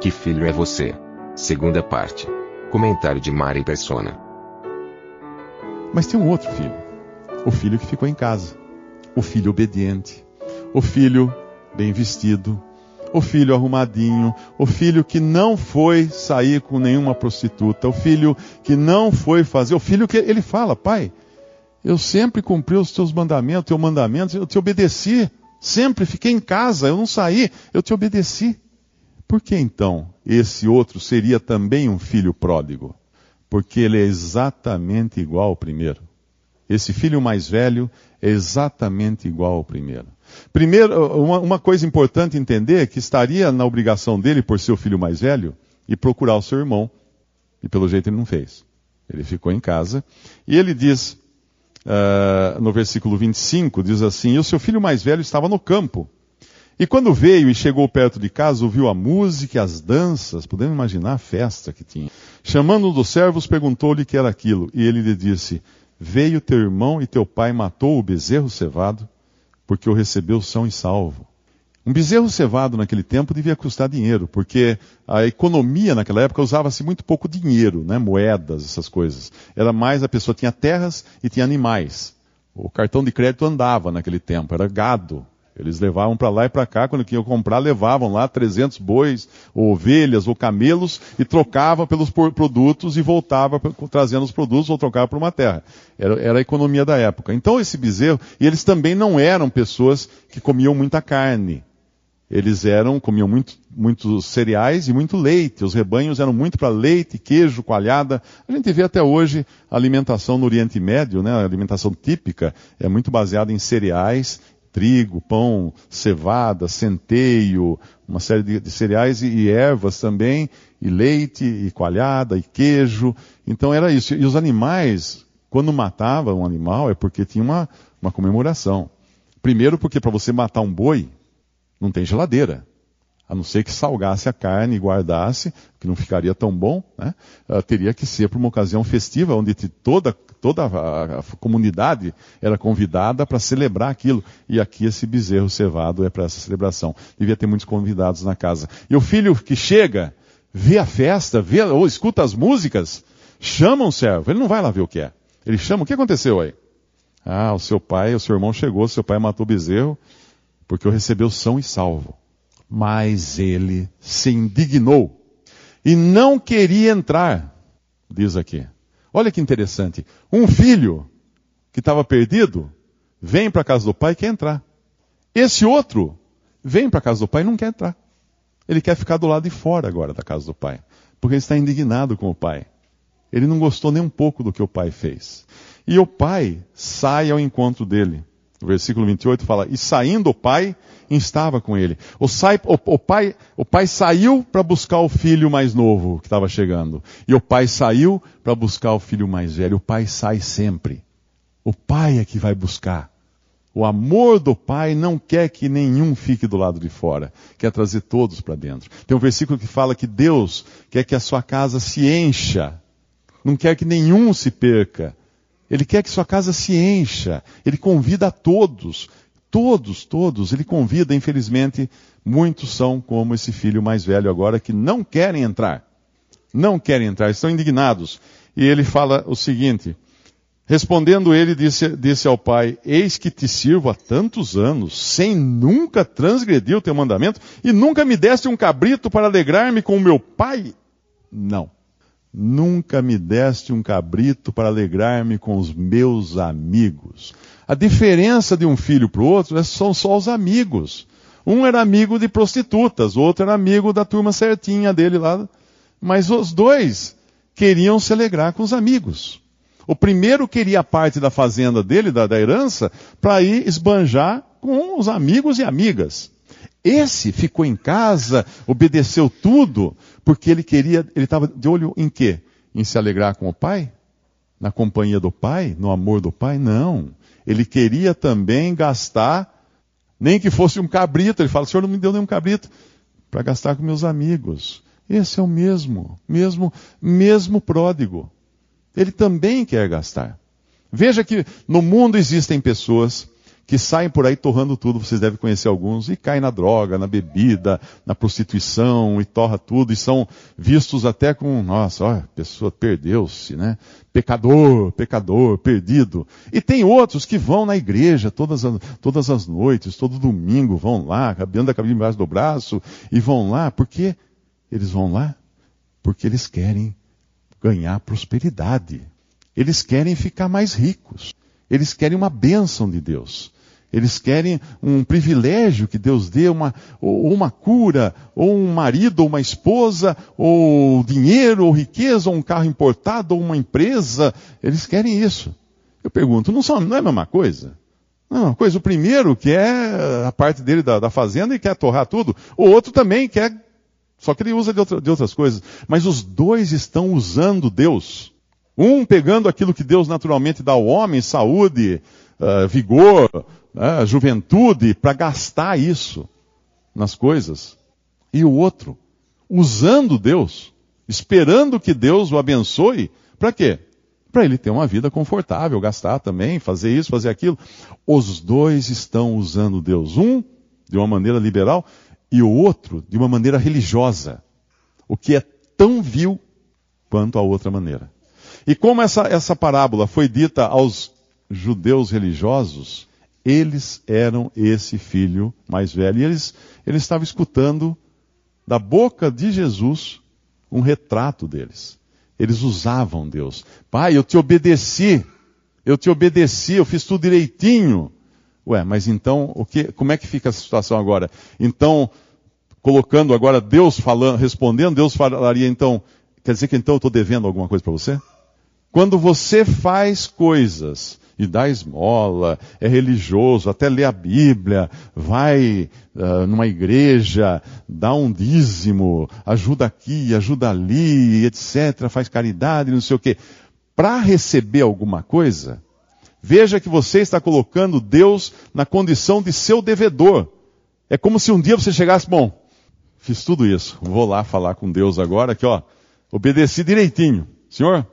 Que filho é você? Segunda parte. Comentário de Mari Persona. Mas tem um outro filho. O filho que ficou em casa. O filho obediente. O filho bem vestido. O filho arrumadinho. O filho que não foi sair com nenhuma prostituta. O filho que não foi fazer. O filho que ele fala, pai, eu sempre cumpri os teus mandamentos, teu mandamento, eu te obedeci. Sempre fiquei em casa, eu não saí, eu te obedeci. Por que então esse outro seria também um filho pródigo? Porque ele é exatamente igual ao primeiro. Esse filho mais velho é exatamente igual ao primeiro. Primeiro, uma, uma coisa importante entender é que estaria na obrigação dele, por ser o filho mais velho, e procurar o seu irmão. E pelo jeito ele não fez. Ele ficou em casa. E ele diz, uh, no versículo 25, diz assim: E o seu filho mais velho estava no campo. E quando veio e chegou perto de casa, ouviu a música e as danças, podemos imaginar a festa que tinha. Chamando um dos servos, perguntou-lhe que era aquilo. E ele lhe disse: Veio teu irmão e teu pai matou o bezerro cevado, porque o recebeu são e salvo. Um bezerro cevado naquele tempo devia custar dinheiro, porque a economia naquela época usava-se muito pouco dinheiro, né? moedas, essas coisas. Era mais a pessoa tinha terras e tinha animais. O cartão de crédito andava naquele tempo, era gado. Eles levavam para lá e para cá, quando queriam comprar, levavam lá 300 bois, ou ovelhas, ou camelos, e trocava pelos produtos e voltava trazendo os produtos ou trocava por uma terra. Era, era, a economia da época. Então esse bezerro, e eles também não eram pessoas que comiam muita carne. Eles eram, comiam muito, muitos cereais e muito leite. Os rebanhos eram muito para leite, queijo, coalhada. A gente vê até hoje a alimentação no Oriente Médio, né? A alimentação típica é muito baseada em cereais trigo, pão, cevada, centeio, uma série de, de cereais e, e, ervas também, e leite, e coalhada, e queijo. Então era isso. E os animais, quando matavam um animal, é porque tinha uma, uma comemoração. Primeiro porque para você matar um boi, não tem geladeira. A não ser que salgasse a carne e guardasse, que não ficaria tão bom, né? Uh, teria que ser para uma ocasião festiva, onde toda toda a, a comunidade era convidada para celebrar aquilo. E aqui esse bezerro cevado é para essa celebração. Devia ter muitos convidados na casa. E o filho que chega, vê a festa, vê, ou escuta as músicas, chama um servo. Ele não vai lá ver o que é. Ele chama, o que aconteceu aí? Ah, o seu pai, o seu irmão chegou, seu pai matou o bezerro, porque o recebeu são e salvo. Mas ele se indignou e não queria entrar, diz aqui. Olha que interessante. Um filho que estava perdido vem para a casa do pai e quer entrar. Esse outro vem para a casa do pai e não quer entrar. Ele quer ficar do lado de fora agora da casa do pai. Porque ele está indignado com o pai. Ele não gostou nem um pouco do que o pai fez. E o pai sai ao encontro dele. O versículo 28 fala: E saindo o pai, estava com ele. O, sai, o, o pai, o pai saiu para buscar o filho mais novo que estava chegando. E o pai saiu para buscar o filho mais velho. O pai sai sempre. O pai é que vai buscar. O amor do pai não quer que nenhum fique do lado de fora. Quer trazer todos para dentro. Tem um versículo que fala que Deus quer que a sua casa se encha. Não quer que nenhum se perca. Ele quer que sua casa se encha. Ele convida a todos. Todos, todos. Ele convida, infelizmente, muitos são como esse filho mais velho agora que não querem entrar. Não querem entrar, estão indignados. E ele fala o seguinte: Respondendo ele, disse, disse ao pai: Eis que te sirvo há tantos anos, sem nunca transgredir o teu mandamento, e nunca me deste um cabrito para alegrar-me com o meu pai? Não. Nunca me deste um cabrito para alegrar-me com os meus amigos. A diferença de um filho para o outro é, são só os amigos. Um era amigo de prostitutas, o outro era amigo da turma certinha dele lá. Mas os dois queriam se alegrar com os amigos. O primeiro queria a parte da fazenda dele, da, da herança, para ir esbanjar com os amigos e amigas. Esse ficou em casa, obedeceu tudo, porque ele queria, ele estava de olho em quê? Em se alegrar com o pai? Na companhia do pai? No amor do pai? Não. Ele queria também gastar, nem que fosse um cabrito. Ele fala, o senhor não me deu nenhum cabrito para gastar com meus amigos. Esse é o mesmo, mesmo, mesmo pródigo. Ele também quer gastar. Veja que no mundo existem pessoas que saem por aí torrando tudo, vocês devem conhecer alguns, e caem na droga, na bebida, na prostituição, e torra tudo, e são vistos até com, nossa, ó, a pessoa perdeu-se, né? Pecador, pecador, perdido. E tem outros que vão na igreja todas as, todas as noites, todo domingo, vão lá, anda a cabelo embaixo do braço, e vão lá, porque eles vão lá? Porque eles querem ganhar prosperidade. Eles querem ficar mais ricos. Eles querem uma bênção de Deus. Eles querem um privilégio que Deus dê, uma, ou uma cura, ou um marido, ou uma esposa, ou dinheiro, ou riqueza, ou um carro importado, ou uma empresa. Eles querem isso. Eu pergunto, não, são, não é a mesma coisa? Não é a mesma coisa. O primeiro quer a parte dele da, da fazenda e quer torrar tudo. O outro também quer, só que ele usa de, outra, de outras coisas. Mas os dois estão usando Deus. Um pegando aquilo que Deus naturalmente dá ao homem, saúde, uh, vigor, né, juventude, para gastar isso nas coisas. E o outro, usando Deus, esperando que Deus o abençoe, para quê? Para ele ter uma vida confortável, gastar também, fazer isso, fazer aquilo. Os dois estão usando Deus. Um de uma maneira liberal e o outro de uma maneira religiosa. O que é tão vil quanto a outra maneira. E como essa, essa parábola foi dita aos judeus religiosos, eles eram esse filho mais velho. E eles, estavam escutando da boca de Jesus um retrato deles. Eles usavam Deus. Pai, eu te obedeci. Eu te obedeci, eu fiz tudo direitinho. Ué, mas então, o que, como é que fica a situação agora? Então, colocando agora Deus falando, respondendo, Deus falaria então, quer dizer que então eu estou devendo alguma coisa para você? Quando você faz coisas e dá esmola, é religioso, até lê a Bíblia, vai uh, numa igreja, dá um dízimo, ajuda aqui, ajuda ali, etc., faz caridade, não sei o quê. Para receber alguma coisa, veja que você está colocando Deus na condição de seu devedor. É como se um dia você chegasse, bom, fiz tudo isso, vou lá falar com Deus agora, que ó, obedeci direitinho. Senhor,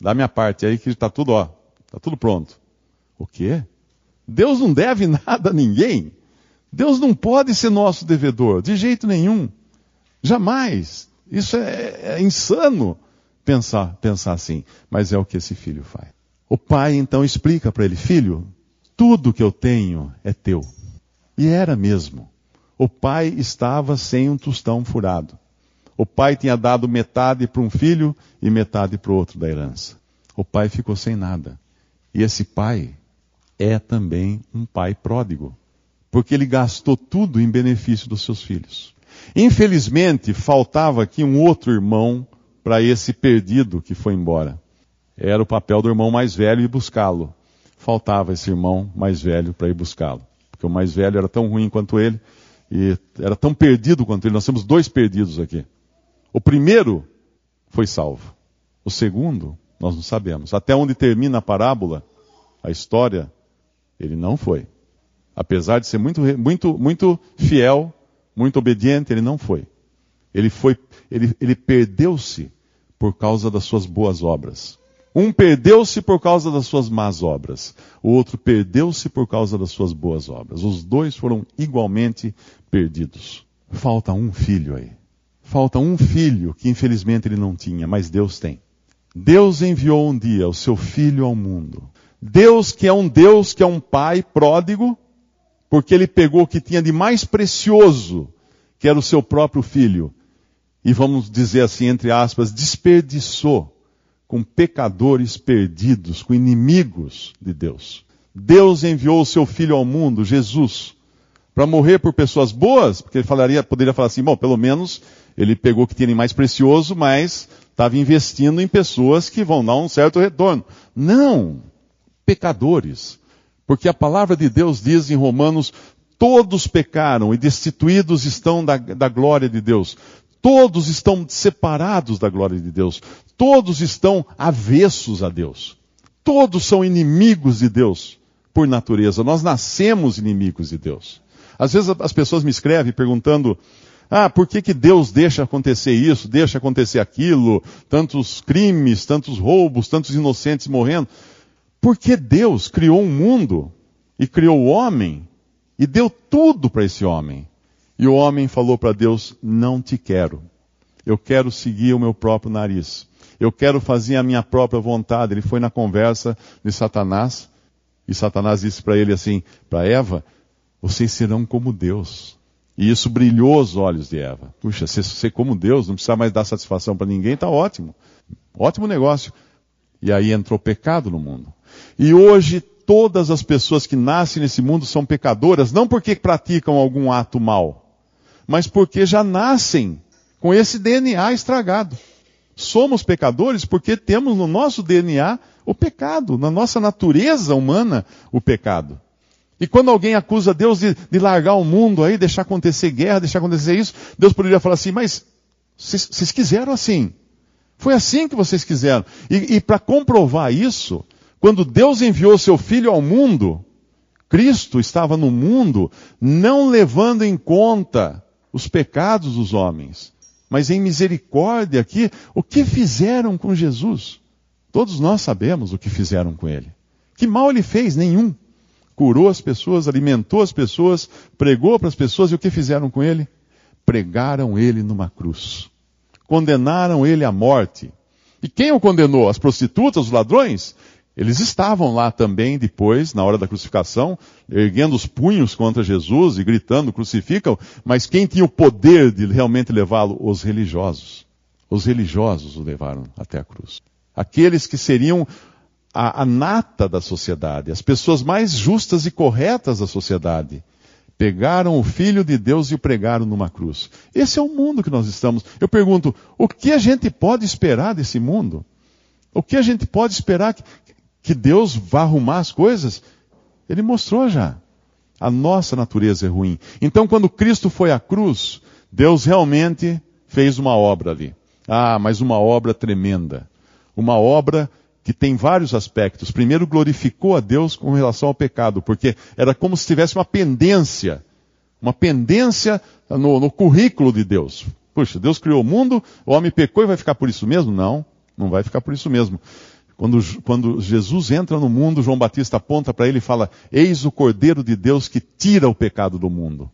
dá minha parte aí que está tudo, ó, Está tudo pronto. O quê? Deus não deve nada a ninguém. Deus não pode ser nosso devedor, de jeito nenhum. Jamais. Isso é, é insano pensar, pensar assim. Mas é o que esse filho faz. O pai então explica para ele: Filho, tudo que eu tenho é teu. E era mesmo. O pai estava sem um tostão furado. O pai tinha dado metade para um filho e metade para o outro da herança. O pai ficou sem nada. E esse pai é também um pai pródigo, porque ele gastou tudo em benefício dos seus filhos. Infelizmente, faltava aqui um outro irmão para esse perdido que foi embora. Era o papel do irmão mais velho ir buscá-lo. Faltava esse irmão mais velho para ir buscá-lo. Porque o mais velho era tão ruim quanto ele e era tão perdido quanto ele. Nós temos dois perdidos aqui. O primeiro foi salvo. O segundo nós não sabemos. Até onde termina a parábola, a história, ele não foi. Apesar de ser muito, muito, muito fiel, muito obediente, ele não foi. Ele foi, ele, ele perdeu-se por causa das suas boas obras. Um perdeu-se por causa das suas más obras. O outro perdeu-se por causa das suas boas obras. Os dois foram igualmente perdidos. Falta um filho aí. Falta um filho que infelizmente ele não tinha, mas Deus tem. Deus enviou um dia o seu filho ao mundo. Deus que é um Deus que é um pai pródigo, porque ele pegou o que tinha de mais precioso, que era o seu próprio filho, e vamos dizer assim, entre aspas, desperdiçou com pecadores perdidos, com inimigos de Deus. Deus enviou o seu filho ao mundo, Jesus, para morrer por pessoas boas, porque ele falaria, poderia falar assim, bom, pelo menos ele pegou o que tinha mais precioso, mas estava investindo em pessoas que vão dar um certo retorno. Não! Pecadores, Porque a palavra de Deus diz em Romanos: todos pecaram e destituídos estão da, da glória de Deus. Todos estão separados da glória de Deus. Todos estão avessos a Deus. Todos são inimigos de Deus por natureza. Nós nascemos inimigos de Deus. Às vezes as pessoas me escrevem perguntando: ah, por que, que Deus deixa acontecer isso, deixa acontecer aquilo, tantos crimes, tantos roubos, tantos inocentes morrendo? Porque Deus criou um mundo e criou o homem e deu tudo para esse homem. E o homem falou para Deus: Não te quero. Eu quero seguir o meu próprio nariz. Eu quero fazer a minha própria vontade. Ele foi na conversa de Satanás e Satanás disse para ele assim, para Eva: Vocês serão como Deus. E isso brilhou os olhos de Eva. Puxa, ser, ser como Deus, não precisa mais dar satisfação para ninguém, está ótimo. Ótimo negócio. E aí entrou pecado no mundo. E hoje todas as pessoas que nascem nesse mundo são pecadoras, não porque praticam algum ato mal, mas porque já nascem com esse DNA estragado. Somos pecadores porque temos no nosso DNA o pecado, na nossa natureza humana o pecado. E quando alguém acusa Deus de, de largar o mundo aí, deixar acontecer guerra, deixar acontecer isso, Deus poderia falar assim, mas vocês quiseram assim. Foi assim que vocês quiseram. E, e para comprovar isso, quando Deus enviou seu Filho ao mundo, Cristo estava no mundo não levando em conta os pecados dos homens, mas em misericórdia aqui, o que fizeram com Jesus? Todos nós sabemos o que fizeram com ele. Que mal ele fez? Nenhum. Curou as pessoas, alimentou as pessoas, pregou para as pessoas e o que fizeram com ele? Pregaram ele numa cruz. Condenaram ele à morte. E quem o condenou? As prostitutas, os ladrões? Eles estavam lá também depois, na hora da crucificação, erguendo os punhos contra Jesus e gritando, crucificam, mas quem tinha o poder de realmente levá-lo? Os religiosos. Os religiosos o levaram até a cruz. Aqueles que seriam a, a nata da sociedade, as pessoas mais justas e corretas da sociedade, pegaram o Filho de Deus e o pregaram numa cruz. Esse é o mundo que nós estamos. Eu pergunto, o que a gente pode esperar desse mundo? O que a gente pode esperar que Deus vá arrumar as coisas? Ele mostrou já. A nossa natureza é ruim. Então, quando Cristo foi à cruz, Deus realmente fez uma obra ali. Ah, mas uma obra tremenda. Uma obra que tem vários aspectos. Primeiro, glorificou a Deus com relação ao pecado, porque era como se tivesse uma pendência. Uma pendência no, no currículo de Deus. Puxa, Deus criou o mundo, o homem pecou e vai ficar por isso mesmo? Não, não vai ficar por isso mesmo. Quando, quando Jesus entra no mundo, João Batista aponta para ele e fala: Eis o Cordeiro de Deus que tira o pecado do mundo.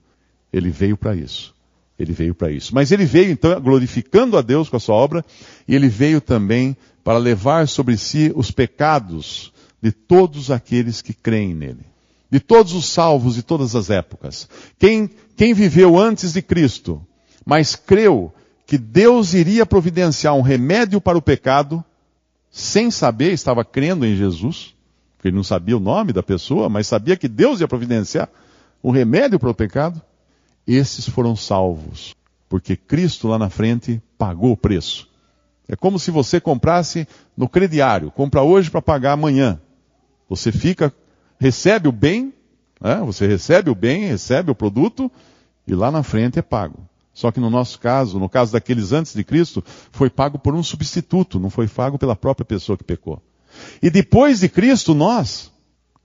Ele veio para isso. Ele veio para isso. Mas ele veio então glorificando a Deus com a sua obra, e ele veio também para levar sobre si os pecados de todos aqueles que creem nele. De todos os salvos de todas as épocas. Quem, quem viveu antes de Cristo, mas creu que Deus iria providenciar um remédio para o pecado, sem saber, estava crendo em Jesus, porque ele não sabia o nome da pessoa, mas sabia que Deus ia providenciar o remédio para o pecado, esses foram salvos, porque Cristo lá na frente pagou o preço. É como se você comprasse no crediário, compra hoje para pagar amanhã. Você fica, recebe o bem, né? você recebe o bem, recebe o produto, e lá na frente é pago. Só que no nosso caso, no caso daqueles antes de Cristo, foi pago por um substituto, não foi pago pela própria pessoa que pecou. E depois de Cristo, nós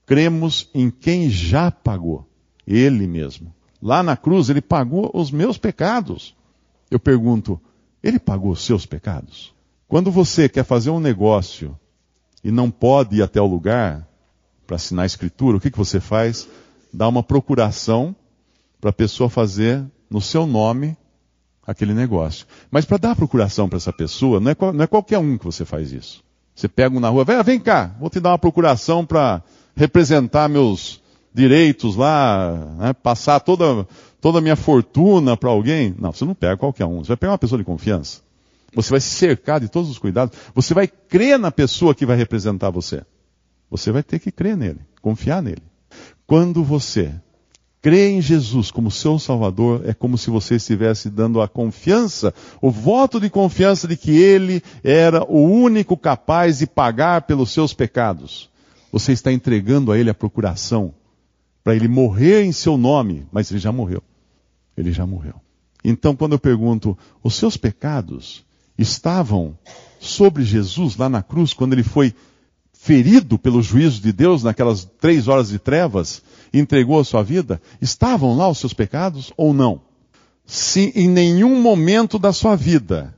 cremos em quem já pagou, Ele mesmo. Lá na cruz, Ele pagou os meus pecados. Eu pergunto, Ele pagou os seus pecados? Quando você quer fazer um negócio e não pode ir até o lugar para assinar a escritura, o que, que você faz? Dá uma procuração para a pessoa fazer no seu nome aquele negócio. Mas para dar procuração para essa pessoa, não é, não é, qualquer um que você faz isso. Você pega um na rua, vem, vem cá, vou te dar uma procuração para representar meus direitos lá, né, passar toda, toda a minha fortuna para alguém. Não, você não pega qualquer um. Você vai pegar uma pessoa de confiança. Você vai se cercar de todos os cuidados. Você vai crer na pessoa que vai representar você. Você vai ter que crer nele, confiar nele. Quando você Crer em Jesus como seu Salvador é como se você estivesse dando a confiança, o voto de confiança de que Ele era o único capaz de pagar pelos seus pecados. Você está entregando a ele a procuração para ele morrer em seu nome, mas ele já morreu. Ele já morreu. Então, quando eu pergunto, os seus pecados estavam sobre Jesus lá na cruz, quando ele foi ferido pelo juízo de Deus naquelas três horas de trevas e entregou a sua vida? Estavam lá os seus pecados ou não? Se em nenhum momento da sua vida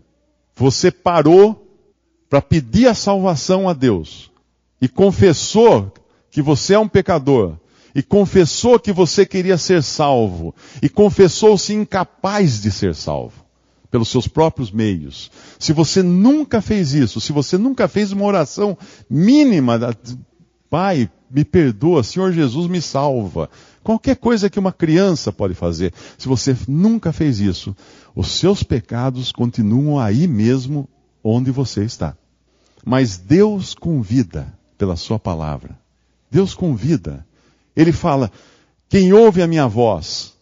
você parou para pedir a salvação a Deus e confessou que você é um pecador e confessou que você queria ser salvo e confessou-se incapaz de ser salvo pelos seus próprios meios. Se você nunca fez isso, se você nunca fez uma oração mínima, Pai, me perdoa, Senhor Jesus me salva. Qualquer coisa que uma criança pode fazer. Se você nunca fez isso, os seus pecados continuam aí mesmo onde você está. Mas Deus convida pela sua palavra. Deus convida. Ele fala: quem ouve a minha voz,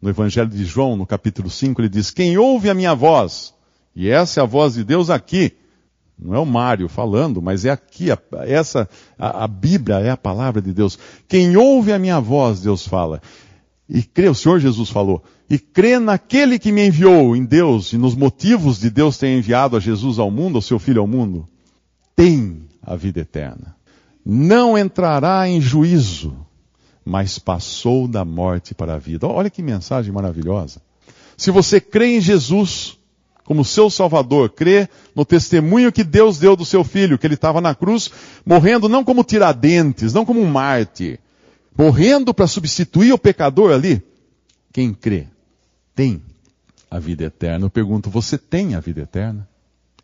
no Evangelho de João, no capítulo 5, ele diz: Quem ouve a minha voz, e essa é a voz de Deus aqui, não é o Mário falando, mas é aqui, a, essa, a, a, Bíblia é a palavra de Deus. Quem ouve a minha voz, Deus fala, e crê, o Senhor Jesus falou, e crê naquele que me enviou, em Deus, e nos motivos de Deus ter enviado a Jesus ao mundo, ao seu Filho ao mundo, tem a vida eterna. Não entrará em juízo, mas passou da morte para a vida. Olha que mensagem maravilhosa. Se você crê em Jesus como seu Salvador, crê no testemunho que Deus deu do seu filho, que ele estava na cruz, morrendo não como tiradentes, não como um Marte, morrendo para substituir o pecador ali. Quem crê tem a vida eterna. Eu pergunto, você tem a vida eterna?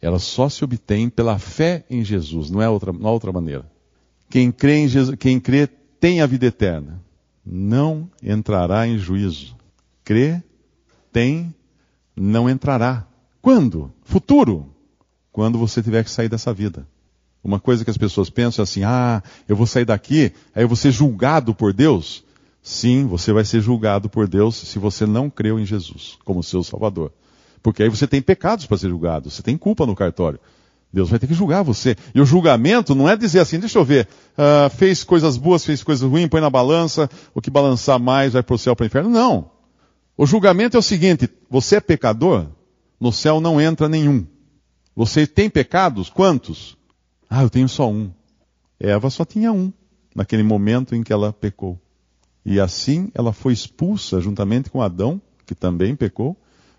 Ela só se obtém pela fé em Jesus, não é outra, não outra maneira. Quem crê em Jesus, quem crê tem a vida eterna, não entrará em juízo. Crê, tem, não entrará. Quando? Futuro. Quando você tiver que sair dessa vida. Uma coisa que as pessoas pensam é assim: ah, eu vou sair daqui, aí eu vou ser julgado por Deus. Sim, você vai ser julgado por Deus se você não creu em Jesus como seu Salvador. Porque aí você tem pecados para ser julgado, você tem culpa no cartório. Deus vai ter que julgar você. E o julgamento não é dizer assim, deixa eu ver, uh, fez coisas boas, fez coisas ruins, põe na balança, o que balançar mais vai para o céu, para o inferno. Não. O julgamento é o seguinte, você é pecador, no céu não entra nenhum. Você tem pecados? Quantos? Ah, eu tenho só um. Eva só tinha um, naquele momento em que ela pecou. E assim ela foi expulsa juntamente com Adão, que também pecou,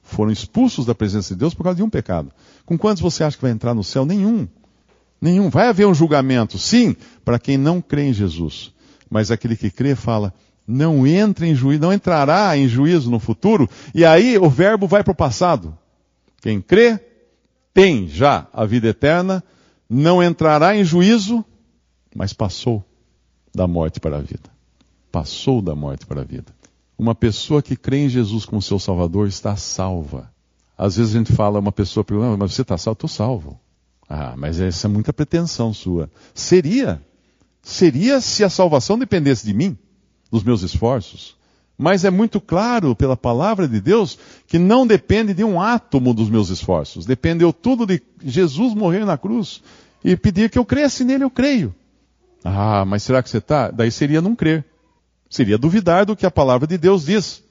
foram expulsos da presença de Deus por causa de um pecado. Com quantos você acha que vai entrar no céu? Nenhum. Nenhum. Vai haver um julgamento, sim, para quem não crê em Jesus. Mas aquele que crê fala, não entra em juízo, não entrará em juízo no futuro, e aí o verbo vai para o passado. Quem crê tem já a vida eterna, não entrará em juízo, mas passou da morte para a vida. Passou da morte para a vida. Uma pessoa que crê em Jesus como seu Salvador está salva. Às vezes a gente fala, uma pessoa pergunta, mas você está salvo? Estou salvo. Ah, mas essa é muita pretensão sua. Seria. Seria se a salvação dependesse de mim, dos meus esforços. Mas é muito claro pela palavra de Deus que não depende de um átomo dos meus esforços. Dependeu tudo de Jesus morrer na cruz e pedir que eu cresça nele, eu creio. Ah, mas será que você está? Daí seria não crer. Seria duvidar do que a palavra de Deus diz.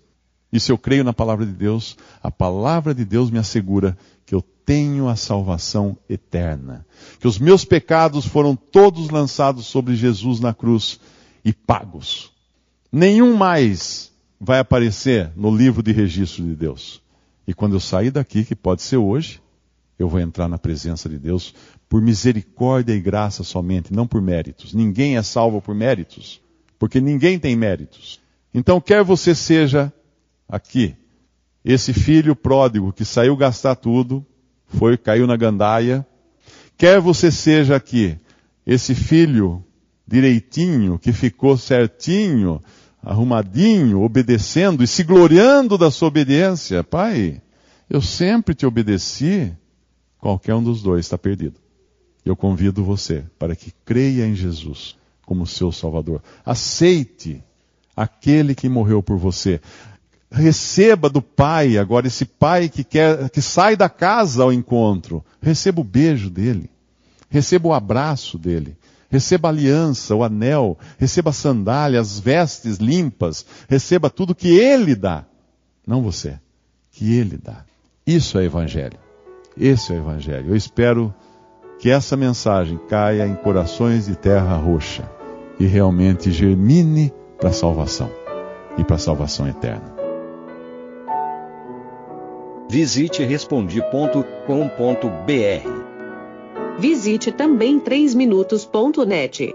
E se eu creio na palavra de Deus, a palavra de Deus me assegura que eu tenho a salvação eterna. Que os meus pecados foram todos lançados sobre Jesus na cruz e pagos. Nenhum mais vai aparecer no livro de registro de Deus. E quando eu sair daqui, que pode ser hoje, eu vou entrar na presença de Deus por misericórdia e graça somente, não por méritos. Ninguém é salvo por méritos porque ninguém tem méritos. Então, quer você seja aqui, esse filho pródigo que saiu gastar tudo, foi, caiu na gandaia, quer você seja aqui, esse filho direitinho, que ficou certinho, arrumadinho, obedecendo e se gloriando da sua obediência, pai, eu sempre te obedeci, qualquer um dos dois está perdido. Eu convido você para que creia em Jesus como seu Salvador. Aceite aquele que morreu por você. Receba do Pai, agora esse Pai que quer, que sai da casa ao encontro. Receba o beijo dele. Receba o abraço dele. receba a aliança, o anel, receba a sandália, as vestes limpas, receba tudo que Ele dá. Não você, que Ele dá. Isso é Evangelho. Esse é o Evangelho. Eu espero que essa mensagem caia em corações de terra roxa e realmente germine para a salvação e para a salvação eterna. Visite respondi.com.br. Visite também 3minutos.net.